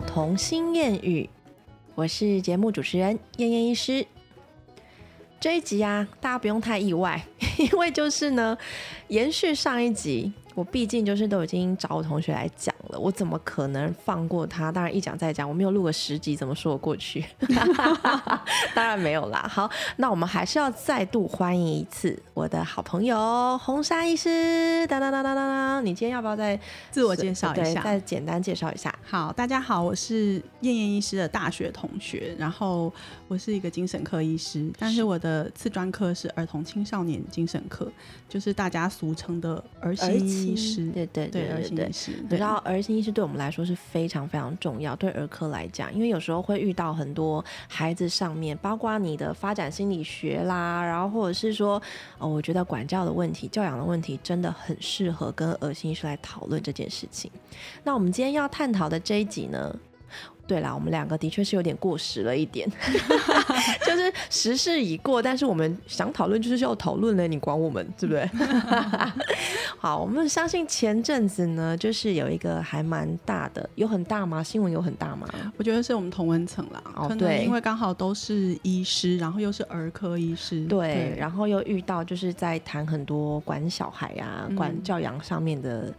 童心谚语，我是节目主持人燕燕医师。这一集啊，大家不用太意外，因为就是呢，延续上一集。我毕竟就是都已经找我同学来讲了，我怎么可能放过他？当然一讲再讲，我没有录个十集，怎么说我过去？当然没有啦。好，那我们还是要再度欢迎一次我的好朋友红沙医师。当当当当当当，你今天要不要再自我介绍一下？再简单介绍一下。好，大家好，我是燕燕医师的大学同学，然后我是一个精神科医师，但是我的次专科是儿童青少年精神科，就是大家俗称的儿心。医师，对对对对对，你知道儿心医师对我们来说是非常非常重要，对儿科来讲，因为有时候会遇到很多孩子上面，包括你的发展心理学啦，然后或者是说，哦，我觉得管教的问题、教养的问题，真的很适合跟儿心医师来讨论这件事情。那我们今天要探讨的这一集呢？对啦，我们两个的确是有点过时了一点，就是时事已过，但是我们想讨论就是要讨论呢，你管我们对不对？好，我们相信前阵子呢，就是有一个还蛮大的，有很大吗？新闻有很大吗？我觉得是我们同文层啦，哦，对，因为刚好都是医师，然后又是儿科医师，对，然后又遇到就是在谈很多管小孩啊、管教养上面的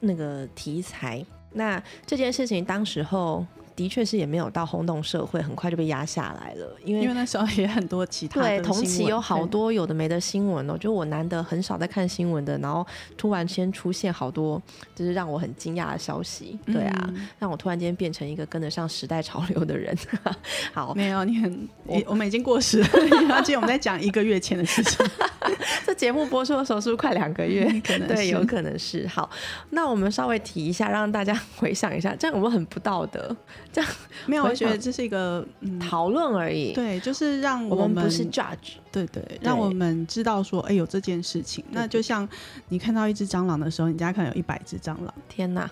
那个题材，那这件事情当时候。的确是也没有到轰动社会，很快就被压下来了。因为因为那时候也很多其他对同期有好多有的没的新闻哦，就我难得很少在看新闻的，然后突然间出现好多就是让我很惊讶的消息。对啊，让我突然间变成一个跟得上时代潮流的人。好，没有你很我我们已经过时了，而且我们在讲一个月前的事情。这节目播出的时候是不是快两个月？可能对，有可能是。好，那我们稍微提一下，让大家回想一下，这样我们很不道德。这样没有，我觉得这是一个讨论而已。对，就是让我们不是 judge，对对，让我们知道说，哎，有这件事情。那就像你看到一只蟑螂的时候，你家可能有一百只蟑螂。天哪，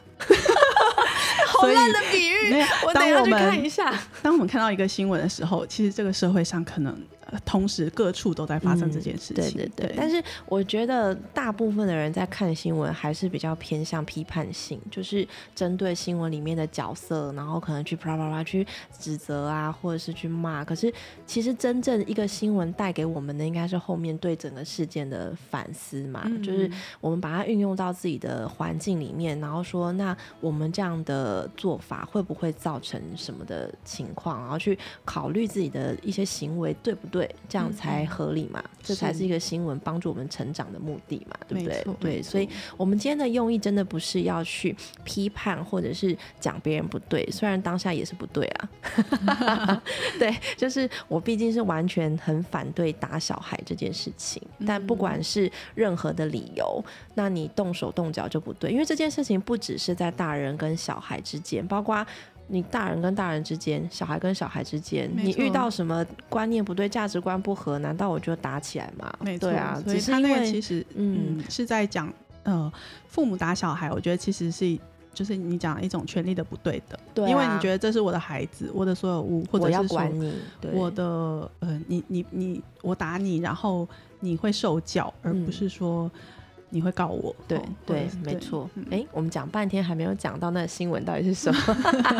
好烂的比喻！我等下去看一下。当我们看到一个新闻的时候，其实这个社会上可能。同时，各处都在发生这件事情。对对对。但是，我觉得大部分的人在看新闻还是比较偏向批判性，就是针对新闻里面的角色，然后可能去啪啪啪去指责啊，或者是去骂。可是，其实真正一个新闻带给我们的，应该是后面对整个事件的反思嘛。就是我们把它运用到自己的环境里面，然后说，那我们这样的做法会不会造成什么的情况？然后去考虑自己的一些行为对不对？对，这样才合理嘛，这才是一个新闻帮助我们成长的目的嘛，对不对？对，所以我们今天的用意真的不是要去批判或者是讲别人不对，虽然当下也是不对啊。对，就是我毕竟是完全很反对打小孩这件事情，但不管是任何的理由，那你动手动脚就不对，因为这件事情不只是在大人跟小孩之间，包括。你大人跟大人之间，小孩跟小孩之间，你遇到什么观念不对、价值观不合，难道我就打起来吗？没错，对啊，只是因为其实嗯是在讲呃父母打小孩，我觉得其实是就是你讲一种权利的不对的，对，因为你觉得这是我的孩子，我的所有物，或者是管你，我的呃你你你我打你，然后你会受教，而不是说。你会告我？对对，没错。哎，我们讲半天还没有讲到那个新闻到底是什么。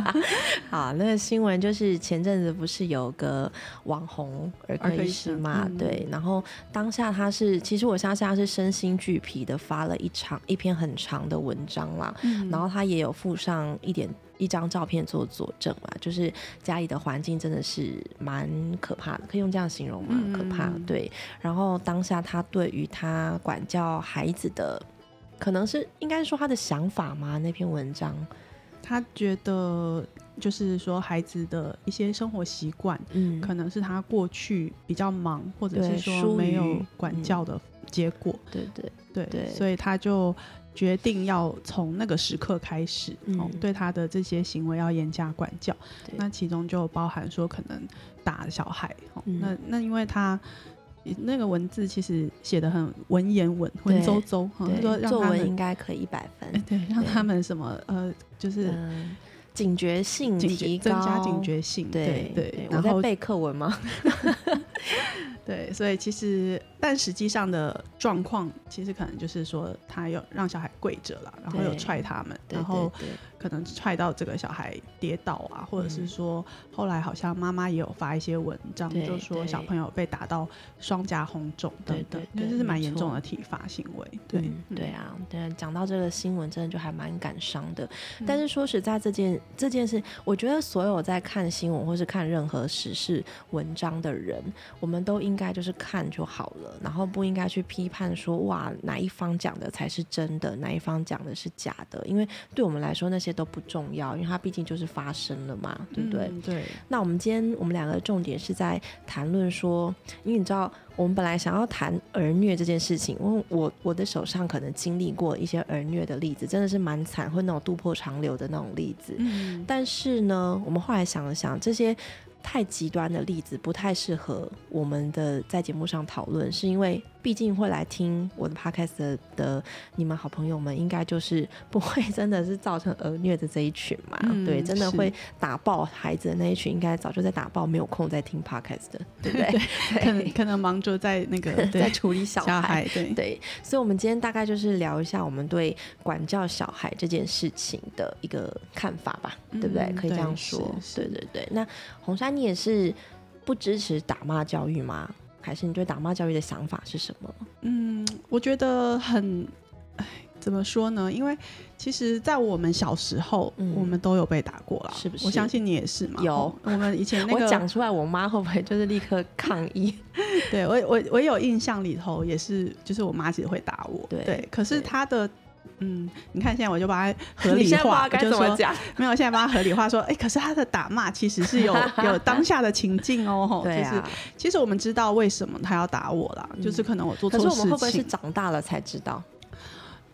好，那个新闻就是前阵子不是有个网红儿科医师嘛？对，然后当下他是，其实我相信他是身心俱疲的发了一场一篇很长的文章啦。然后他也有附上一点。一张照片做佐证嘛，就是家里的环境真的是蛮可怕的，可以用这样形容吗？可怕，对。然后当下他对于他管教孩子的，可能是应该说他的想法吗？那篇文章，他觉得就是说孩子的一些生活习惯，嗯，可能是他过去比较忙，或者是说没有管教的结果。对对对对，所以他就。决定要从那个时刻开始，哦，对他的这些行为要严加管教。那其中就包含说可能打小孩。那那因为他那个文字其实写的很文言文，文绉绉，说作文应该可以一百分。对，让他们什么呃，就是警觉性提高，增加警觉性。对对，我在背课文吗？对，所以其实，但实际上的状况，其实可能就是说，他有让小孩跪着了，然后有踹他们，然后可能踹到这个小孩跌倒啊，或者是说后来好像妈妈也有发一些文章，就说小朋友被打到双颊红肿等等，这是蛮严重的体罚行为。对对啊，对，讲到这个新闻，真的就还蛮感伤的。但是说实在，这件这件事，我觉得所有在看新闻或是看任何时事文章的人，我们都应该就是看就好了，然后不应该去批判说哇哪一方讲的才是真的，哪一方讲的是假的，因为对我们来说那些。都不重要，因为它毕竟就是发生了嘛，对不对？对。那我们今天我们两个重点是在谈论说，因为你知道，我们本来想要谈儿虐这件事情，因为我我的手上可能经历过一些儿虐的例子，真的是蛮惨，会那种渡破长流的那种例子。嗯。但是呢，我们后来想了想，这些。太极端的例子不太适合我们的在节目上讨论，是因为毕竟会来听我的 podcast 的你们好朋友们，应该就是不会 真的是造成儿虐的这一群嘛？对，真的会打爆孩子的那一群，应该早就在打爆，没有空在听 podcast 的，对不对？可能可能忙着在那个 在处理小孩，对对。所以，我们今天大概就是聊一下我们对管教小孩这件事情的一个看法吧，对不对？可以这样说，对对对。那红山。你也是不支持打骂教育吗？还是你对打骂教育的想法是什么？嗯，我觉得很，哎，怎么说呢？因为其实，在我们小时候，我们都有被打过了，是不是？我相信你也是嘛。有，我们以前那个讲出来，我妈会不会就是立刻抗议？对我，我我有印象里头也是，就是我妈其实会打我。对，可是她的。嗯，你看现在我就把它合理化，该怎么讲没有，现在把它合理化说，哎，可是他的打骂其实是有 有当下的情境哦，对啊，其实我们知道为什么他要打我啦，就是可能我做错事情，可是我们会不会是长大了才知道？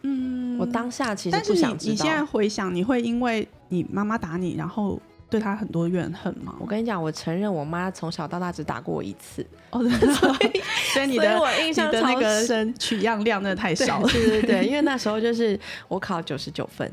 嗯，我当下其实不想知道。你现在回想，你会因为你妈妈打你，然后。对他很多怨恨吗？我跟你讲，我承认我妈从小到大只打过我一次。哦，所以所以你的我印象的那个，取样量真的太少了。对对对，因为那时候就是我考九十九分，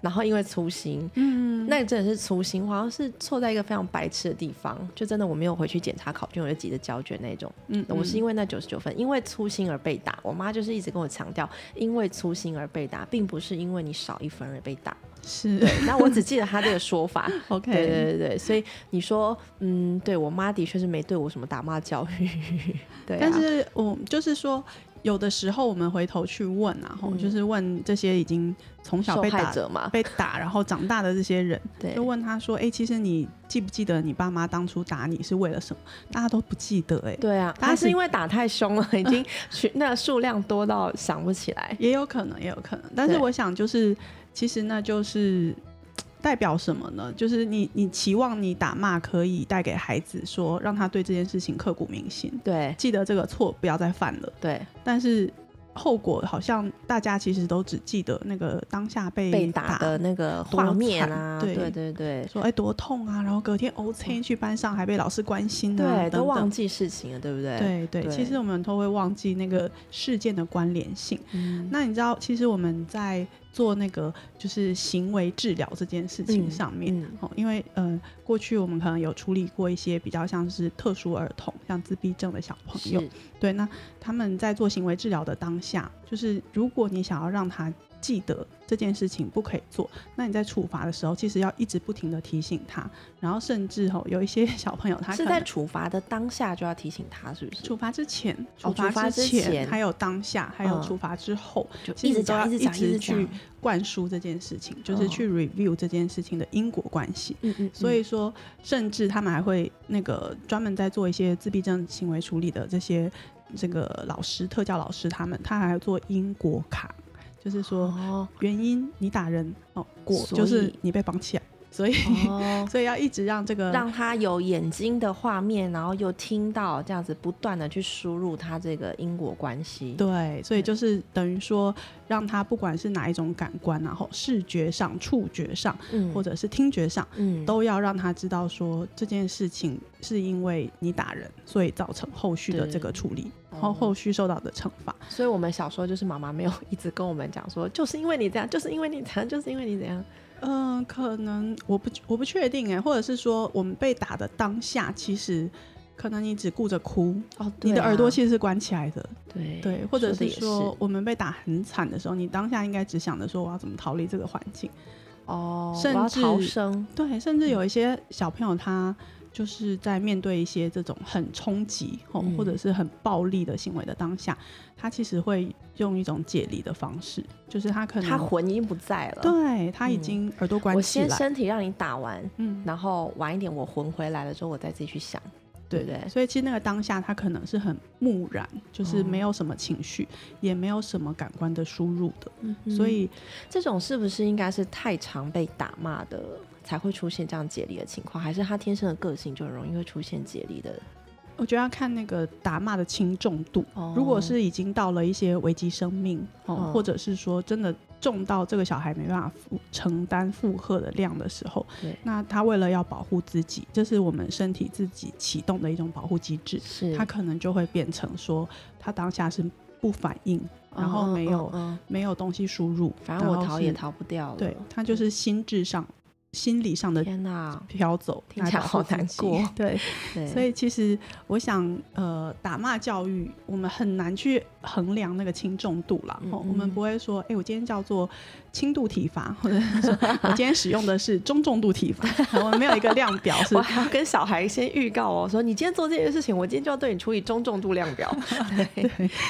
然后因为粗心，嗯，那真的是粗心，好像是错在一个非常白痴的地方，就真的我没有回去检查考卷，我就急着交卷那种。嗯，我是因为那九十九分，因为粗心而被打。我妈就是一直跟我强调，因为粗心而被打，并不是因为你少一分而被打。是，那我只记得他这个说法。OK，对对对对，所以你说，嗯，对我妈的确是没对我什么打骂教育。对，但是我就是说，有的时候我们回头去问啊，吼，就是问这些已经从小被打嘛，被打然后长大的这些人，就问他说，哎，其实你记不记得你爸妈当初打你是为了什么？大家都不记得，哎，对啊，他是因为打太凶了，已经去那数量多到想不起来，也有可能，也有可能。但是我想就是。其实那就是代表什么呢？就是你你期望你打骂可以带给孩子说，让他对这件事情刻骨铭心，对，记得这个错不要再犯了，对。但是。后果好像大家其实都只记得那个当下被被打的那个画面啊，对对对对，说哎多痛啊，然后隔天 O C 去班上还被老师关心，对，都忘记事情了，对不对？对对，其实我们都会忘记那个事件的关联性。嗯那你知道，其实我们在做那个就是行为治疗这件事情上面，哦，因为呃，过去我们可能有处理过一些比较像是特殊儿童，像自闭症的小朋友，对，那他们在做行为治疗的当。下就是，如果你想要让他记得这件事情不可以做，那你在处罚的时候，其实要一直不停的提醒他，然后甚至吼有一些小朋友，他是在处罚的当下就要提醒他，是不是？处罚之前，处罚之前，还有当下，还有处罚之后，就一直讲，一直讲，一直去灌输这件事情，就是去 review 这件事情的因果关系。嗯嗯。所以说，甚至他们还会那个专门在做一些自闭症行为处理的这些。这个老师、特教老师他们，他还要做因果卡，就是说原因你打人哦，果就是你被绑起来。所以，所以要一直让这个让他有眼睛的画面，然后又听到这样子不断的去输入他这个因果关系。对，所以就是等于说，让他不管是哪一种感官，然后视觉上、触觉上，嗯，或者是听觉上，嗯，都要让他知道说这件事情是因为你打人，所以造成后续的这个处理，然后后续受到的惩罚。所以我们小时候就是妈妈没有一直跟我们讲说，就是因为你这样，就是因为你这样，就是因为你怎样。嗯，可能我不我不确定哎，或者是说我们被打的当下，其实可能你只顾着哭哦，你的耳朵其实是关起来的，对对，或者是说我们被打很惨的时候，你当下应该只想着说我要怎么逃离这个环境。哦，甚至逃生，对，甚至有一些小朋友他就是在面对一些这种很冲击哦，或者是很暴力的行为的当下，他其实会用一种解离的方式，就是他可能他魂已经不在了，对他已经耳朵关我起来，先身体让你打完，嗯，然后晚一点我魂回来了之后，我再自己去想。对对，所以其实那个当下，他可能是很木然，就是没有什么情绪，也没有什么感官的输入的。所以这种是不是应该是太常被打骂的才会出现这样解离的情况，还是他天生的个性就很容易会出现解离的？我觉得要看那个打骂的轻重度。如果是已经到了一些危及生命，哦，或者是说真的重到这个小孩没办法负承担负荷的量的时候，那他为了要保护自己，这是我们身体自己启动的一种保护机制，他可能就会变成说，他当下是不反应，然后没有没有东西输入，反正我逃也逃不掉了。对他就是心智上。心理上的飘走，听起来好难过。对，所以其实我想，呃，打骂教育我们很难去衡量那个轻重度啦。我们不会说，哎，我今天叫做轻度体罚，或者说 我今天使用的是中重度体罚。我们没有一个量表，是我还要跟小孩先预告哦，说你今天做这件事情，我今天就要对你处以中重度量表。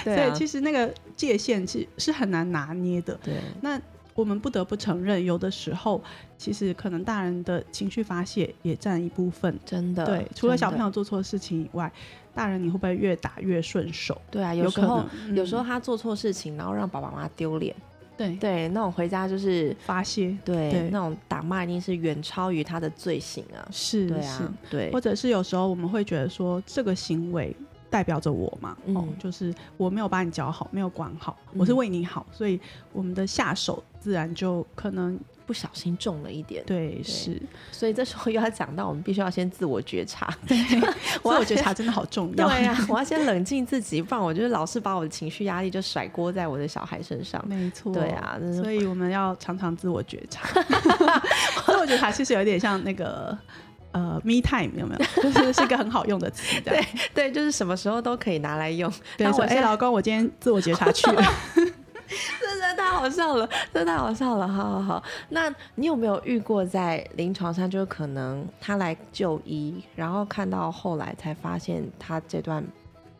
对，所以其实那个界限是是很难拿捏的。对，那。我们不得不承认，有的时候其实可能大人的情绪发泄也占一部分。真的，对，除了小朋友做错事情以外，大人你会不会越打越顺手？对啊，有时候有时候他做错事情，然后让爸爸妈妈丢脸。对对，那种回家就是发泄。对，那种打骂一定是远超于他的罪行啊。是，对啊，对。或者是有时候我们会觉得说这个行为。代表着我嘛，哦，就是我没有把你教好，没有管好，我是为你好，所以我们的下手自然就可能不小心重了一点。对，是，所以这时候又要讲到，我们必须要先自我觉察。对，自我觉察真的好重要。对呀，我要先冷静自己，不然我就是老是把我的情绪压力就甩锅在我的小孩身上。没错，对啊，所以我们要常常自我觉察。自我觉察其实有点像那个。呃，me time 有没有？就是是一个很好用的词。对对，就是什么时候都可以拿来用。对，说哎，老公，我今天自我觉察去了。真的太好笑了，真的太好笑了。好好好，那你有没有遇过在临床上，就是可能他来就医，然后看到后来才发现他这段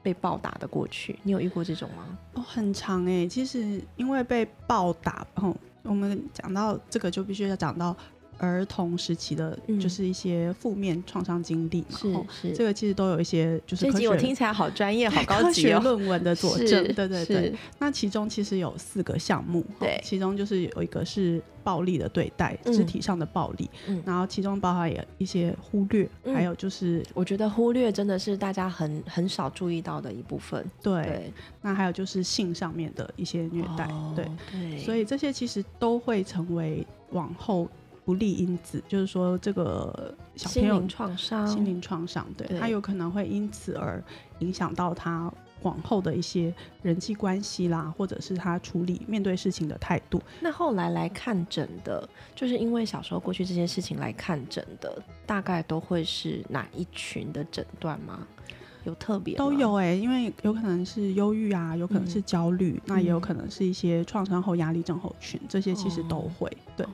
被暴打的过去？你有遇过这种吗？哦，很长哎。其实因为被暴打，哦，我们讲到这个就必须要讲到。儿童时期的，就是一些负面创伤经历嘛，是是，这个其实都有一些，就是这集我听起来好专业，好高级哦，论文的佐证，对对对。那其中其实有四个项目，对，其中就是有一个是暴力的对待，肢体上的暴力，嗯，然后其中包含也一些忽略，还有就是我觉得忽略真的是大家很很少注意到的一部分，对。那还有就是性上面的一些虐待，对。对，所以这些其实都会成为往后。不利因子就是说，这个小朋友创伤，心灵创伤，对他有可能会因此而影响到他往后的一些人际关系啦，或者是他处理面对事情的态度。那后来来看诊的，就是因为小时候过去这些事情来看诊的，大概都会是哪一群的诊断吗？有特别都有哎，因为有可能是忧郁啊，有可能是焦虑，那也有可能是一些创伤后压力症候群，这些其实都会对，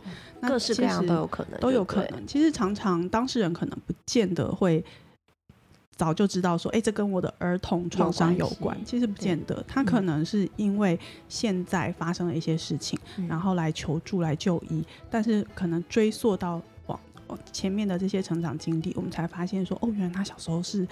各式各样都有可能，都有可能。其实常常当事人可能不见得会早就知道说，哎，这跟我的儿童创伤有关。其实不见得，他可能是因为现在发生了一些事情，然后来求助来就医，但是可能追溯到往前面的这些成长经历，我们才发现说，哦，原来他小时候是。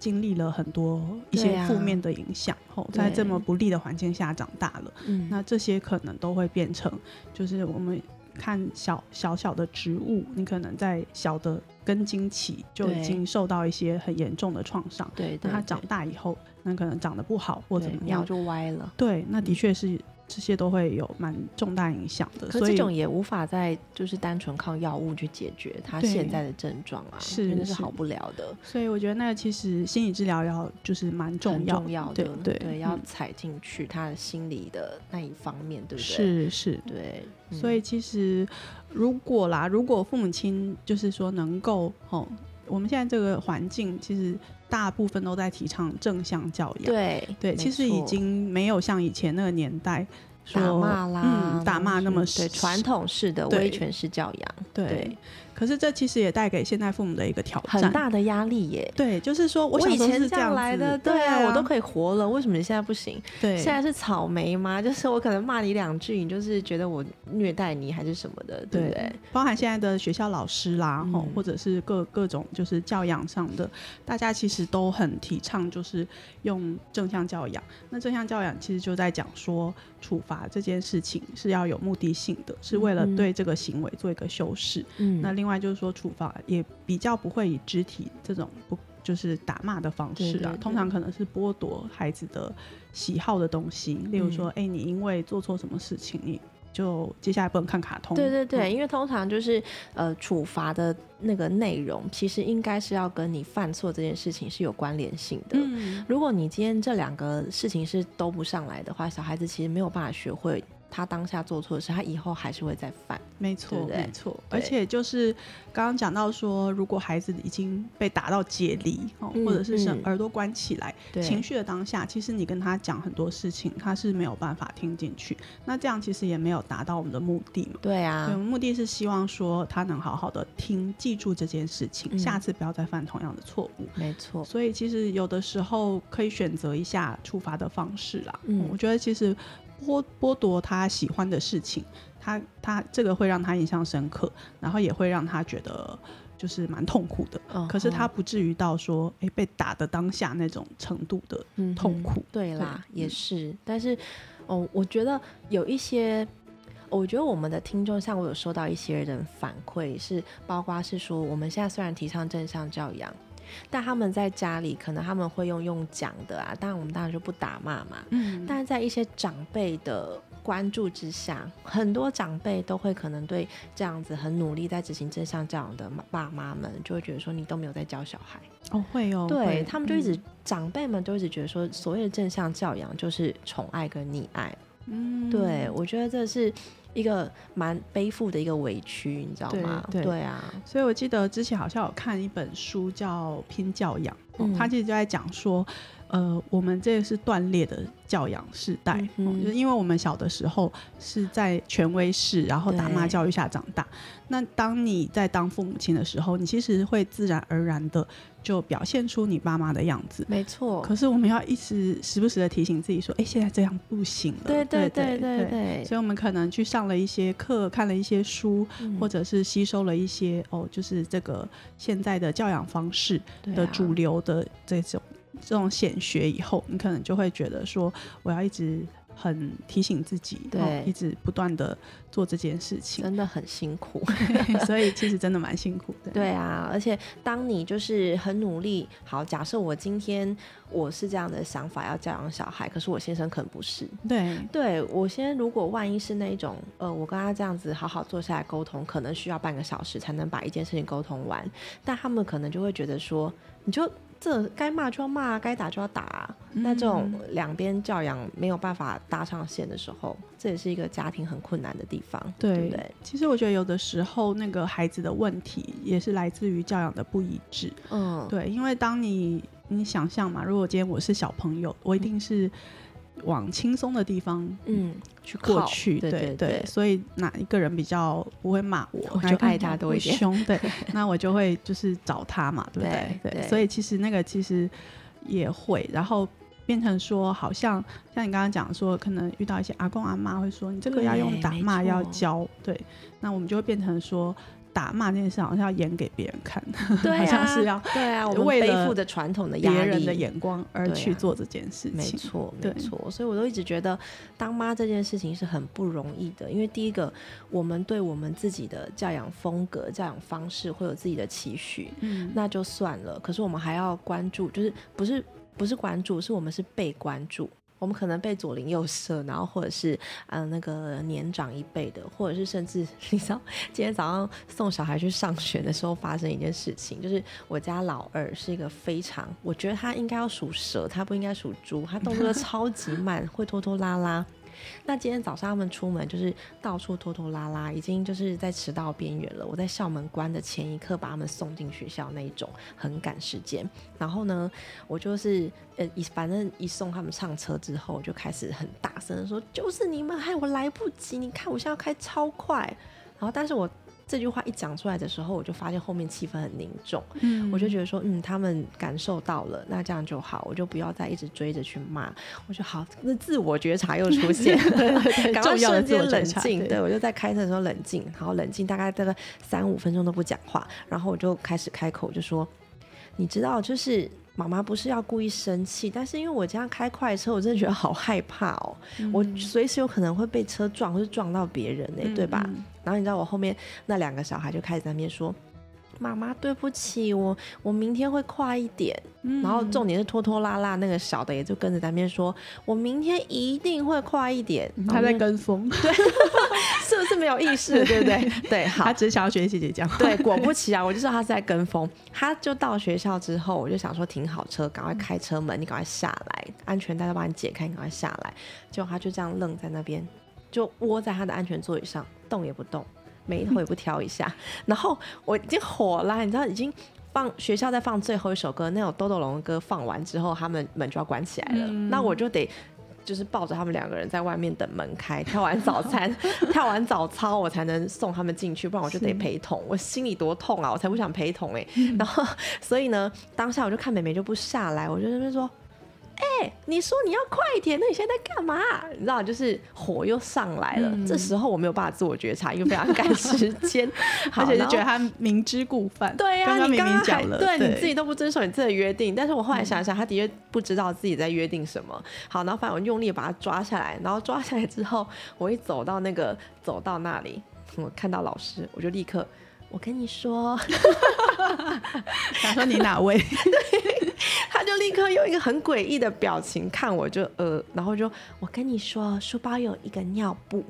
经历了很多一些负面的影响后，在这么不利的环境下长大了，那这些可能都会变成，就是我们看小小小的植物，你可能在小的根茎期就已经受到一些很严重的创伤，对，那它长大以后，那可能长得不好或怎么样就歪了，对，那的确是。这些都会有蛮重大影响的，可这种也无法再就是单纯靠药物去解决他现在的症状啊，是真的是好不了的。所以我觉得那个其实心理治疗要就是蛮重要重要的，对对，要踩进去他的心理的那一方面，对不对？是是，对。所以其实如果啦，如果父母亲就是说能够哦，我们现在这个环境其实。大部分都在提倡正向教养，对对，其实已经没有像以前那个年代打骂啦，打骂那么对传统式的威权式教养，对。可是这其实也带给现在父母的一个挑战，很大的压力耶。对，就是说我以前是这样来的，对啊，我都可以活了，为什么你现在不行？对，现在是草莓吗？就是我可能骂你两句，你就是觉得我虐待你还是什么的，对不对？包含现在的学校老师啦，吼，或者是各各种就是教养上的，大家其实都很提倡就是用正向教养。那正向教养其实就在讲说，处罚这件事情是要有目的性的，是为了对这个行为做一个修饰。嗯，那另外。就是说，处罚也比较不会以肢体这种不就是打骂的方式啊，通常可能是剥夺孩子的喜好的东西，例如说，哎，你因为做错什么事情，你就接下来不能看卡通。对对对，因为通常就是呃，处罚的那个内容其实应该是要跟你犯错这件事情是有关联性的。如果你今天这两个事情是都不上来的话，小孩子其实没有办法学会。他当下做错的事，他以后还是会再犯。没错，没错。而且就是刚刚讲到说，如果孩子已经被打到解离，哦，或者是耳朵关起来，情绪的当下，其实你跟他讲很多事情，他是没有办法听进去。那这样其实也没有达到我们的目的嘛？对啊，我们目的是希望说他能好好的听，记住这件事情，下次不要再犯同样的错误。没错。所以其实有的时候可以选择一下处罚的方式啦。嗯，我觉得其实。剥剥夺他喜欢的事情，他他这个会让他印象深刻，然后也会让他觉得就是蛮痛苦的。可是他不至于到说，哎，被打的当下那种程度的痛苦。对啦，也是。但是，哦，我觉得有一些，我觉得我们的听众，像我有收到一些人反馈，是包括是说，我们现在虽然提倡正向教养。但他们在家里，可能他们会用用讲的啊，当然我们当然就不打骂嘛。嗯。但是在一些长辈的关注之下，很多长辈都会可能对这样子很努力在执行正向教养的爸妈们，就会觉得说你都没有在教小孩。哦，会哦。对他们就一直长辈们就一直觉得说，所谓的正向教养就是宠爱跟溺爱。嗯。对，我觉得这是。一个蛮背负的一个委屈，你知道吗？对啊，所以我记得之前好像有看一本书叫《拼教养》，他其实就在讲说，呃，我们这个是断裂的教养世代，就是因为我们小的时候是在权威式然后打骂教育下长大。那当你在当父母亲的时候，你其实会自然而然的就表现出你爸妈的样子。没错。可是我们要一直时不时的提醒自己说：“哎，现在这样不行了。”对对对对对。所以，我们可能去上了一些课，看了一些书，或者是吸收了一些哦，就是这个现在的教养方式的主流的这种这种显学以后，你可能就会觉得说：“我要一直。”很提醒自己，对，一直不断的做这件事情，真的很辛苦，所以其实真的蛮辛苦的。对啊，而且当你就是很努力，好，假设我今天我是这样的想法要教养小孩，可是我先生可能不是。对，对我先如果万一是那种，呃，我跟他这样子好好坐下来沟通，可能需要半个小时才能把一件事情沟通完，但他们可能就会觉得说，你就。这该骂就要骂，该打就要打。那这种两边教养没有办法搭上线的时候，这也是一个家庭很困难的地方，对不对？其实我觉得有的时候那个孩子的问题也是来自于教养的不一致。嗯，对，因为当你你想象嘛，如果今天我是小朋友，我一定是。往轻松的地方，嗯，去过去，对对对，所以哪一个人比较不会骂我，我就爱他多一点，凶，对，那我就会就是找他嘛，对不对？对，所以其实那个其实也会，然后变成说，好像像你刚刚讲说，可能遇到一些阿公阿妈会说，你这个要用打骂要教，对，那我们就会变成说。打骂这件事好像要演给别人看对，好像是要对啊，我们背负着传统的压力、别人的眼光而去做这件事情，没错，没错。所以我都一直觉得当妈这件事情是很不容易的，因为第一个，我们对我们自己的教养风格、教养方式会有自己的期许，嗯，那就算了。可是我们还要关注，就是不是不是关注，是我们是被关注。我们可能被左邻右舍，然后或者是嗯那个年长一辈的，或者是甚至 你知道，今天早上送小孩去上学的时候发生一件事情，就是我家老二是一个非常，我觉得他应该要属蛇，他不应该属猪，他动作 超级慢，会拖拖拉拉。那今天早上他们出门就是到处拖拖拉拉，已经就是在迟到边缘了。我在校门关的前一刻把他们送进学校那一种，很赶时间。然后呢，我就是呃一反正一送他们上车之后，就开始很大声说：“就是你们害我来不及！你看我现在要开超快。”然后但是我。这句话一讲出来的时候，我就发现后面气氛很凝重，嗯，我就觉得说，嗯，他们感受到了，那这样就好，我就不要再一直追着去骂，我就好，那自我觉察又出现，赶快瞬间冷静，对。我就在开车的时候冷静，然后冷静大概大概三五分钟都不讲话，然后我就开始开口就说，你知道就是。妈妈不是要故意生气，但是因为我这样开快车，我真的觉得好害怕哦。我随时有可能会被车撞，或是撞到别人呢，对吧？然后你知道我后面那两个小孩就开始在那边说。妈妈，对不起，我我明天会快一点。然后重点是拖拖拉拉那个小的也就跟着在那边说，我明天一定会快一点。他在跟风，对，是不是没有意识？对不对？对，好，他只是想要学姐姐讲。对，果不其然，我就知道他是在跟风。他就到学校之后，我就想说停好车，赶快开车门，你赶快下来，安全带都帮你解开，你赶快下来。结果他就这样愣在那边，就窝在他的安全座椅上，动也不动。眉头也不挑一下，然后我已经火了，你知道，已经放学校在放最后一首歌，那首豆豆龙的歌放完之后，他们门就要关起来了，那我就得就是抱着他们两个人在外面等门开，跳完早餐，跳完早操，我才能送他们进去，不然我就得陪同，我心里多痛啊，我才不想陪同哎，然后所以呢，当下我就看美美就不下来，我就那边说。哎，你说你要快一点，那你现在在干嘛？你知道，就是火又上来了。这时候我没有办法自我觉察，因为非常赶时间，而且就觉得他明知故犯。对呀，你刚刚讲了，对你自己都不遵守你自己的约定。但是我后来想想，他的确不知道自己在约定什么。好，然后反正我用力把他抓下来，然后抓下来之后，我一走到那个走到那里，我看到老师，我就立刻，我跟你说，想说你哪位？对。他就立刻用一个很诡异的表情看我，就呃，然后就我跟你说，书包有一个尿布，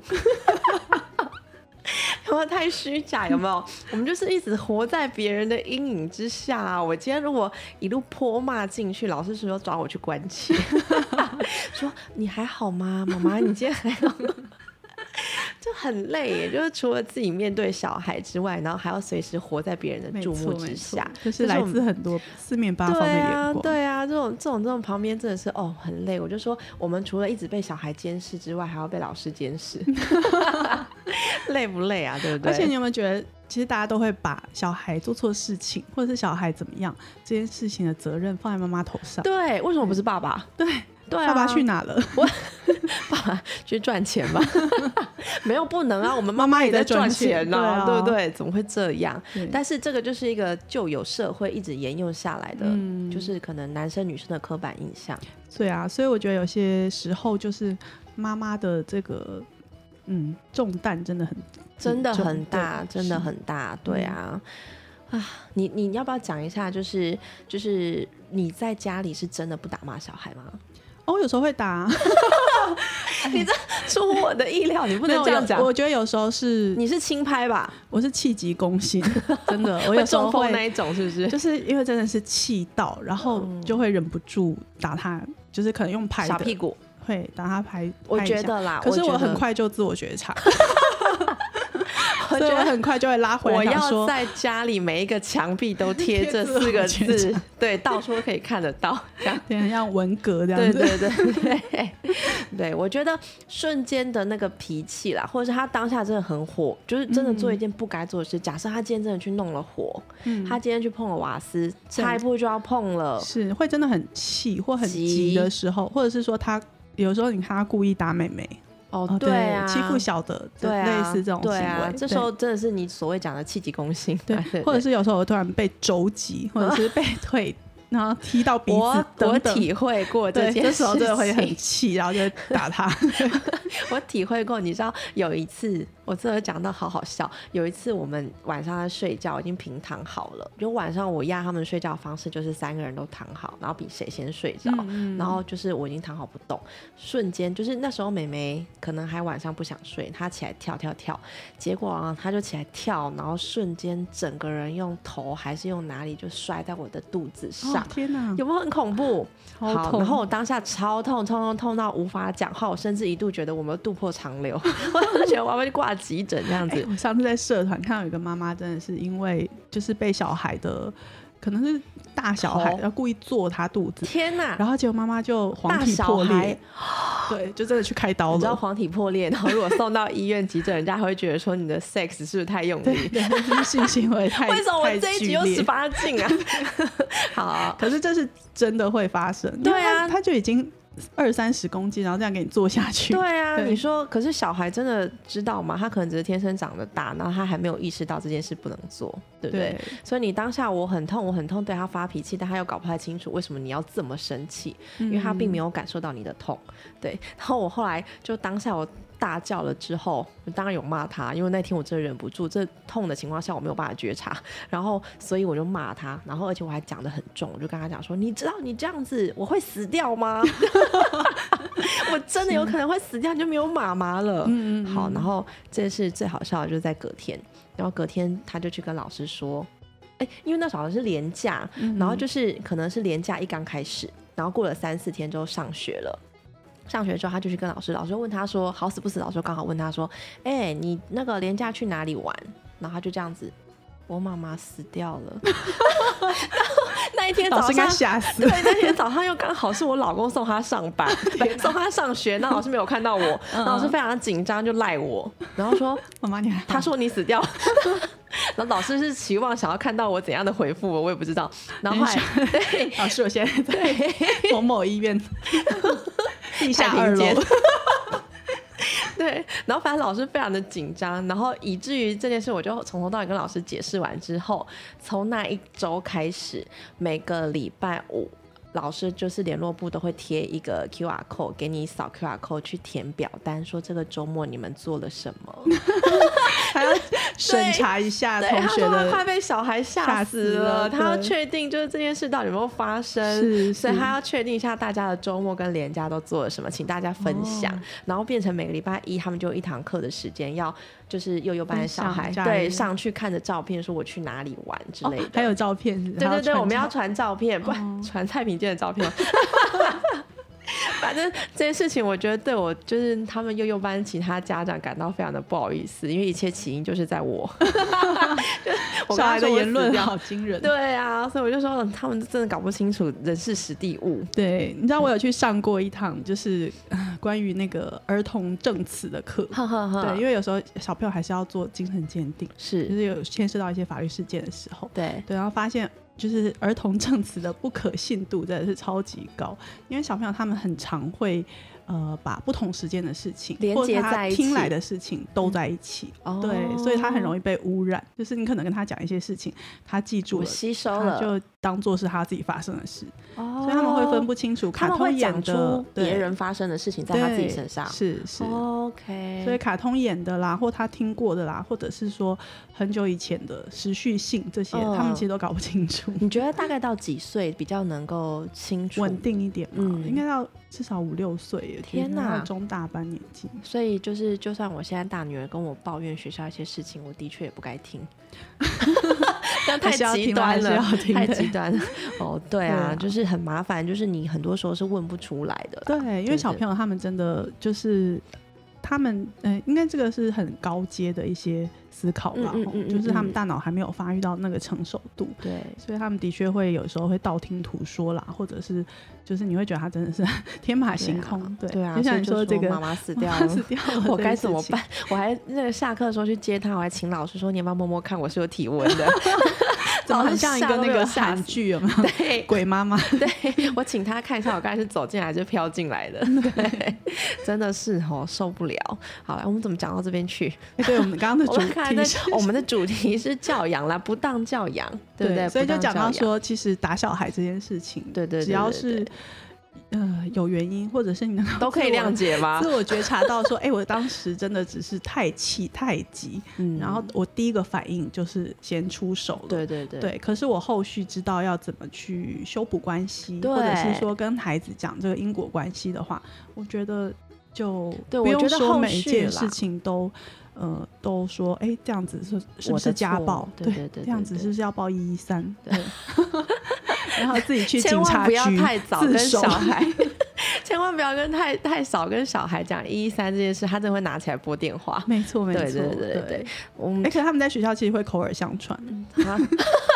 有没有太虚假？有没有？我们就是一直活在别人的阴影之下。我今天如果一路泼骂进去，老师说抓我去关切，说你还好吗，妈妈？你今天还好？吗？就很累，就是除了自己面对小孩之外，然后还要随时活在别人的注目之下，就是来自很多四面八方的眼光。对啊，这种这种这种旁边真的是哦很累。我就说，我们除了一直被小孩监视之外，还要被老师监视，累不累啊？对不对？而且你有没有觉得，其实大家都会把小孩做错事情，或者是小孩怎么样这件事情的责任放在妈妈头上？对，为什么不是爸爸？对。对啊，爸爸去哪了？我爸爸去赚钱吧。没有不能啊，我们妈妈也在赚钱呢，对不对？怎么会这样？但是这个就是一个旧有社会一直沿用下来的，就是可能男生女生的刻板印象。对啊，所以我觉得有些时候就是妈妈的这个嗯重担真的很真的很大，真的很大。对啊，啊，你你要不要讲一下？就是就是你在家里是真的不打骂小孩吗？我有时候会打，你这出乎我的意料，你不能这样讲。我觉得有时候是你是轻拍吧，我是气急攻心，真的，我有时候会那一种，是不是？就是因为真的是气到，然后就会忍不住打他，就是可能用拍小屁股会打他拍。我觉得啦，可是我很快就自我觉察。所以我很快就会拉回来。我要在家里每一个墙壁都贴这四个字，对，到处都可以看得到，这样 像文革这样子。对对对对，对我觉得瞬间的那个脾气啦，或者是他当下真的很火，就是真的做一件不该做的事。假设他今天真的去弄了火，他今天去碰了瓦斯，差一步就要碰了，是会真的很气或很急的时候，或者是说他有时候你看他故意打妹妹。哦，对啊，欺负小的，对类似这种行为，这时候真的是你所谓讲的气急攻心，对，或者是有时候我突然被肘击，或者是被 腿。然后踢到鼻子，我体会过这件事，这时候真的会很气，然后就打他。我体会过，你知道有一次，我真的讲到好好笑。有一次我们晚上在睡觉，已经平躺好了，就晚上我压他们睡觉方式就是三个人都躺好，然后比谁先睡着。然后就是我已经躺好不动，瞬间就是那时候美眉可能还晚上不想睡，她起来跳跳跳，结果啊，她就起来跳，然后瞬间整个人用头还是用哪里就摔在我的肚子上。上，天哪，有没有很恐怖？好，然后我当下超痛，痛痛痛到无法讲话，我甚至一度觉得我们渡破长流，我就觉得我要去挂急诊这样子。我上次在社团看到有一个妈妈，真的是因为就是被小孩的。可能是大小孩要故意坐他肚子，天哪！然后结果妈妈就黄体破裂，对，就真的去开刀了。你知道黄体破裂，然后如果送到医院急诊，人家会觉得说你的 sex 是不是太用力？性行为太 为什么我这一集又十八禁啊？好，可是这是真的会发生。对啊，他就已经。二三十公斤，然后这样给你做下去。对啊，你说，可是小孩真的知道吗？他可能只是天生长得大，然后他还没有意识到这件事不能做，对不对？所以你当下我很痛，我很痛，对他发脾气，但他又搞不太清楚为什么你要这么生气，因为他并没有感受到你的痛。对，然后我后来就当下我。大叫了之后，当然有骂他，因为那天我真的忍不住，这痛的情况下我没有办法觉察，然后所以我就骂他，然后而且我还讲的很重，我就跟他讲说：“你知道你这样子我会死掉吗？我真的有可能会死掉，你就没有妈妈了。”嗯嗯。好，然后这是最好笑的，就是在隔天，然后隔天他就去跟老师说：“哎，因为那时候是年假，然后就是可能是年假一刚开始，然后过了三四天之后上学了。”上学之后，他就去跟老师，老师问他说：“好死不死？”老师刚好问他说：“哎，你那个廉假去哪里玩？”然后他就这样子：“我妈妈死掉了。”那一天早上吓死。对，那天早上又刚好是我老公送他上班，送他上学，那老师没有看到我，老师非常紧张，就赖我，然后说：“妈妈，你……”他说：“你死掉。”然后老师是期望想要看到我怎样的回复，我也不知道。然后对老师，我现在在某某医院。地下二楼，对，然后反正老师非常的紧张，然后以至于这件事，我就从头到尾跟老师解释完之后，从那一周开始，每个礼拜五。老师就是联络部都会贴一个 Q R code 给你扫 Q R code 去填表单，说这个周末你们做了什么，还要审查一下同学的。快被小孩吓死了，他要确定就是这件事到底有没有发生，所以他要确定一下大家的周末跟连假都做了什么，请大家分享，然后变成每个礼拜一他们就一堂课的时间要。就是幼幼班的小孩，对，上去看着照片，说我去哪里玩之类的，还有照片，对对对，我们要传照片，不传太平健的照片。反正这件事情，我觉得对我就是他们幼幼班其他家长感到非常的不好意思，因为一切起因就是在我。我小孩的言论好惊人。对啊，所以我就说他们真的搞不清楚人事实地物。对，你知道我有去上过一堂，就是关于那个儿童证词的课。对，因为有时候小朋友还是要做精神鉴定，是，就是有牵涉到一些法律事件的时候。对对，然后发现。就是儿童证词的不可信度真的是超级高，因为小朋友他们很常会。呃，把不同时间的事情连接在听来的事情都在一起，对，所以他很容易被污染。就是你可能跟他讲一些事情，他记住了，吸收了，就当做是他自己发生的事。哦，所以他们会分不清楚，卡通演的别人发生的事情在他自己身上，是是。OK，所以卡通演的啦，或他听过的啦，或者是说很久以前的时序性这些，他们其实都搞不清楚。你觉得大概到几岁比较能够清楚、稳定一点吗？应该到。至少五六岁，天哪，中大班年纪。所以就是，就算我现在大女儿跟我抱怨学校一些事情，我的确也不该听，但太极端了，太极端了。哦，对啊，就是很麻烦，就是你很多时候是问不出来的。对，因为小朋友他们真的就是，他们嗯，应该这个是很高阶的一些。思考吧，就是他们大脑还没有发育到那个成熟度，对，所以他们的确会有时候会道听途说啦，或者是就是你会觉得他真的是天马行空，对对啊，就像你说这个妈妈死掉了，死掉了，我该怎么办？我还那个下课的时候去接他，我还请老师说你要不要摸摸看我是有体温的。很像一个那个韩剧，有没有？对，鬼妈妈。对我请他看一下，我刚才是走进来就飘进来的。对，真的是哦，受不了。好了，我们怎么讲到这边去？对，我们刚刚的 主题，我们的主题是教养啦，不当教养，对不对？所以就讲到说，其实打小孩这件事情，对对，只要是。呃，有原因，或者是你能都可以谅解吗？自我觉察到说，哎，我当时真的只是太气太急，嗯，然后我第一个反应就是先出手了，对对对，对。可是我后续知道要怎么去修补关系，或者是说跟孩子讲这个因果关系的话，我觉得就不用说每一件事情都。呃，都说哎，这样子是是不是家暴？对对对，这样子是不是要报一一三？对，然后自己去千警察局万不要太早跟小孩，千万不要跟太太少跟小孩讲一一三这件事，他真的会拿起来拨电话。没错，没错，对对对对，我们而且他们在学校其实会口耳相传，啊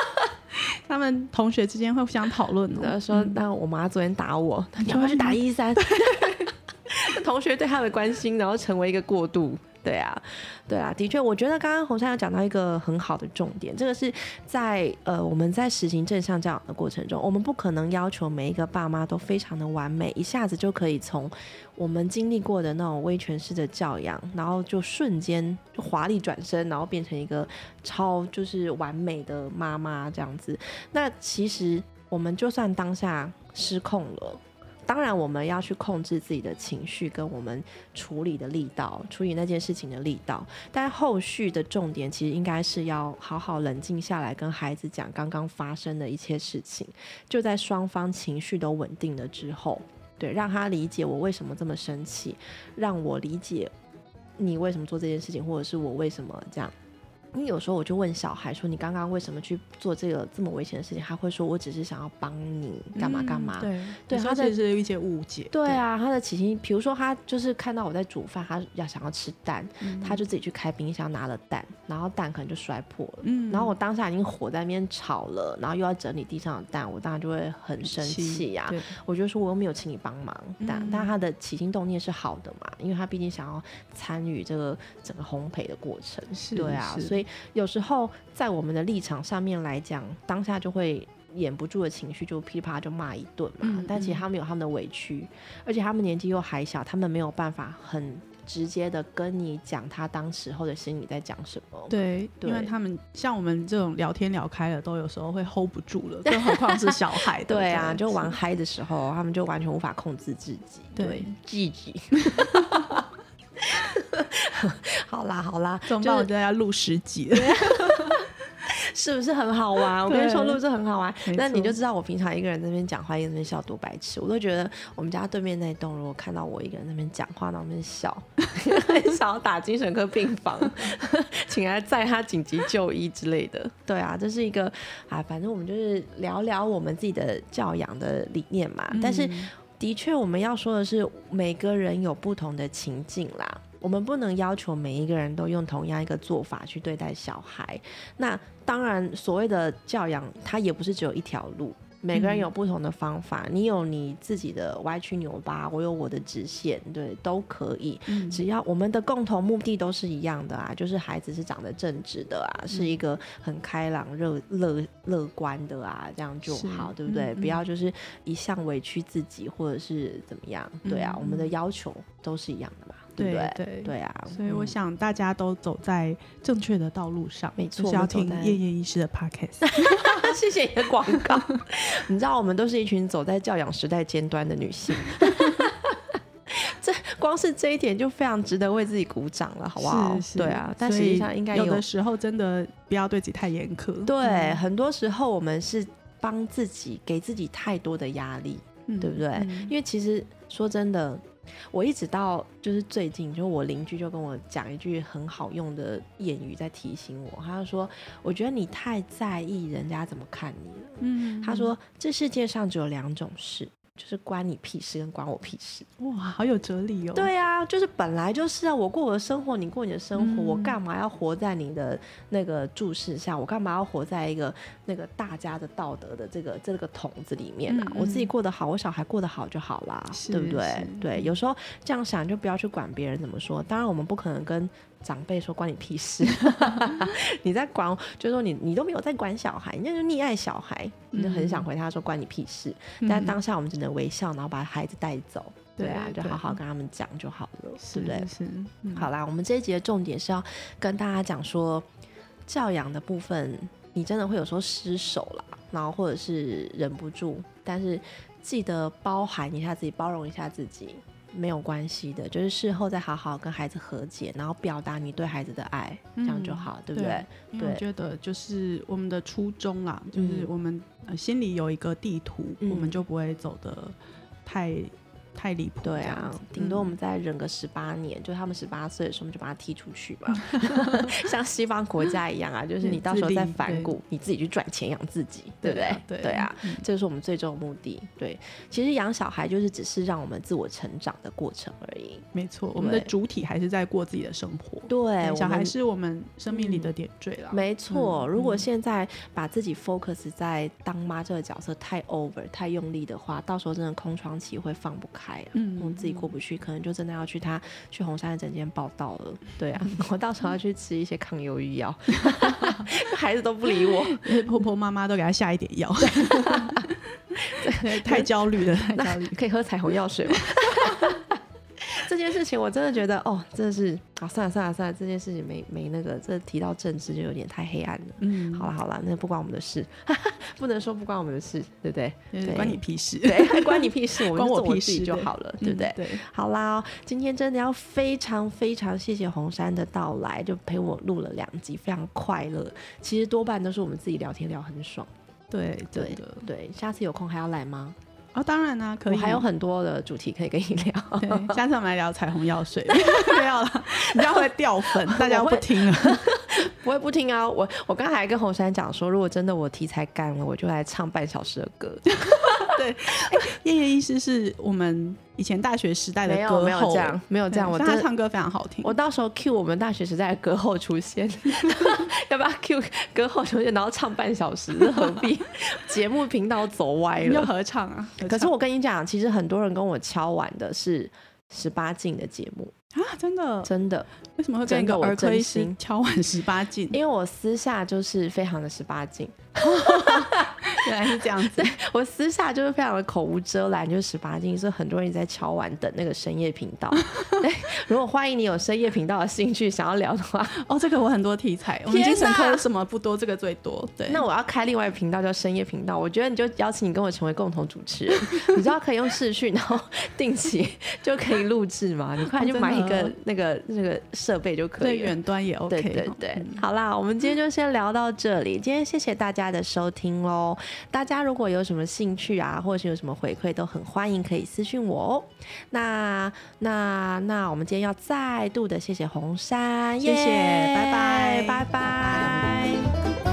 他们同学之间会互相讨论哦。然后说，那我妈昨天打我，你要不要去打一一三？同学对他的关心，然后成为一个过渡。对啊，对啊，的确，我觉得刚刚红山有讲到一个很好的重点，这个是在呃我们在实行正向教养的过程中，我们不可能要求每一个爸妈都非常的完美，一下子就可以从我们经历过的那种威权式的教养，然后就瞬间华丽转身，然后变成一个超就是完美的妈妈这样子。那其实我们就算当下失控了。当然，我们要去控制自己的情绪，跟我们处理的力道，处理那件事情的力道。但后续的重点，其实应该是要好好冷静下来，跟孩子讲刚刚发生的一切事情。就在双方情绪都稳定了之后，对，让他理解我为什么这么生气，让我理解你为什么做这件事情，或者是我为什么这样。因为有时候我就问小孩说：“你刚刚为什么去做这个这么危险的事情？”他会说：“我只是想要帮你干嘛干嘛。”对，对，他这是一些误解。对啊，他的起心，比如说他就是看到我在煮饭，他要想要吃蛋，他就自己去开冰箱拿了蛋，然后蛋可能就摔破了。嗯，然后我当下已经火在那边炒了，然后又要整理地上的蛋，我当然就会很生气呀。我就说我又没有请你帮忙，但但他的起心动念是好的嘛，因为他毕竟想要参与这个整个烘焙的过程。对啊，所以。有时候在我们的立场上面来讲，当下就会掩不住的情绪，就噼里啪啦就骂一顿嘛。但其实他们有他们的委屈，而且他们年纪又还小，他们没有办法很直接的跟你讲他当时候的心里在讲什么。对，因为他们像我们这种聊天聊开了，都有时候会 hold 不住了，更何况是小孩。对啊，就玩嗨的时候，他们就完全无法控制自己。对，自己。好啦好啦，怎么办？我就要录十集，是不是很好玩？我跟你说，录制很好玩。那你就知道我平常一个人在那边讲话，一个人在那边笑多白痴。我都觉得我们家对面那栋，如果看到我一个人在那边讲话，那边笑，很 想要打精神科病房，请来载他紧急就医之类的。对啊，这是一个啊，反正我们就是聊聊我们自己的教养的理念嘛。但是的确，我们要说的是，每个人有不同的情境啦。我们不能要求每一个人都用同样一个做法去对待小孩。那当然，所谓的教养，它也不是只有一条路。每个人有不同的方法，你有你自己的歪曲扭巴，我有我的直线，对，都可以。只要我们的共同目的都是一样的啊，就是孩子是长得正直的啊，是一个很开朗、热乐乐观的啊，这样就好，对不对？不要就是一向委屈自己或者是怎么样，对啊，我们的要求都是一样的嘛。对对对啊！所以我想大家都走在正确的道路上，没错，要听叶叶医师的 podcast。谢谢你的广告。你知道，我们都是一群走在教养时代尖端的女性。这光是这一点就非常值得为自己鼓掌了，好不好？对啊，但实际上应该有的时候真的不要对自己太严苛。对，很多时候我们是帮自己给自己太多的压力，对不对？因为其实说真的。我一直到就是最近，就我邻居就跟我讲一句很好用的谚语，在提醒我。他就说：“我觉得你太在意人家怎么看你了。”嗯，他说：“这世界上只有两种事。”就是关你屁事跟关我屁事，哇，好有哲理哦。对啊，就是本来就是啊，我过我的生活，你过你的生活，我干嘛要活在你的那个注视下？我干嘛要活在一个那个大家的道德的这个这个桶子里面啊？我自己过得好，我小孩过得好就好啦，对不对？对，有时候这样想就不要去管别人怎么说。当然，我们不可能跟。长辈说关你屁事，你在管，就是说你你都没有在管小孩，你就溺爱小孩，你就很想回他说关你屁事。但当下我们只能微笑，然后把孩子带走，对啊，就好好跟他们讲就好了，对不对？是，好啦，我们这一集的重点是要跟大家讲说，教养的部分，你真的会有时候失手了，然后或者是忍不住，但是记得包含一下自己，包容一下自己。没有关系的，就是事后再好好跟孩子和解，然后表达你对孩子的爱，这样就好，对不对？对，我觉得就是我们的初衷啦，就是我们心里有一个地图，我们就不会走的太太离谱。对啊，顶多我们再忍个十八年，就他们十八岁的时候，我们就把他踢出去吧，像西方国家一样啊，就是你到时候再反骨，你自己去赚钱养自己，对不对？对对啊，这是我们最终的目的。对，其实养小孩就是只是让我们自我成长的过程而已。没错，我们的主体还是在过自己的生活。对，小孩是我们生命里的点缀了。没错，如果现在把自己 focus 在当妈这个角色太 over 太用力的话，到时候真的空窗期会放不开，嗯，我们自己过不去，可能就真的要去他去红山的诊间报道了。对啊，我到时候要去吃一些抗忧郁药，孩子都不理我，婆婆妈妈都给他下一点药，太焦虑了，太焦虑，可以喝彩虹药水吗？这件事情我真的觉得哦，真的是啊，算了算了算了，这件事情没没那个，这提到政治就有点太黑暗了。嗯，好了好了，那不关我们的事，不能说不关我们的事，对不对？对，关你屁事，对，关你屁事，关我屁事就好了，对不对？对，好啦，今天真的要非常非常谢谢红山的到来，就陪我录了两集，非常快乐。其实多半都是我们自己聊天聊很爽。对，对，对，下次有空还要来吗？哦，当然啦，可以，还有很多的主题可以跟你聊。对，下次我们来聊彩虹药水。没有了，你这样会掉粉，大家不听了。不会不听啊，我我刚才还跟红山讲说，如果真的我题材干了，我就来唱半小时的歌。对，叶叶医师是我们以前大学时代的歌后，没有这样，没有这样，我他唱歌非常好听。我到时候 Q 我们大学时代的歌后出现，要不要 Q 歌后出现，然后唱半小时？何必？节目频道走歪了，要合唱啊！可是我跟你讲，其实很多人跟我敲完的是十八禁的节目。啊，真的，真的，为什么会跟一个儿科医生敲完十八禁？因为我私下就是非常的十八禁。原来是这样子，我私下就是非常的口无遮拦，就是十八禁，所以很多人在敲完等那个深夜频道。对如果欢迎你有深夜频道的兴趣想要聊的话，哦，这个我很多题材，我们精神科什么不多，这个最多。对，那我要开另外一频道叫深夜频道，我觉得你就邀请你跟我成为共同主持人，你知道可以用视讯，然后定期就可以录制嘛，你快去买一个那个那个设备就可以，对，远端也 OK。对对对，好啦，我们今天就先聊到这里，今天谢谢大家的收听喽。大家如果有什么兴趣啊，或者是有什么回馈，都很欢迎可以私信我哦。那那那，我们今天要再度的谢谢红山，谢谢，拜拜，拜拜。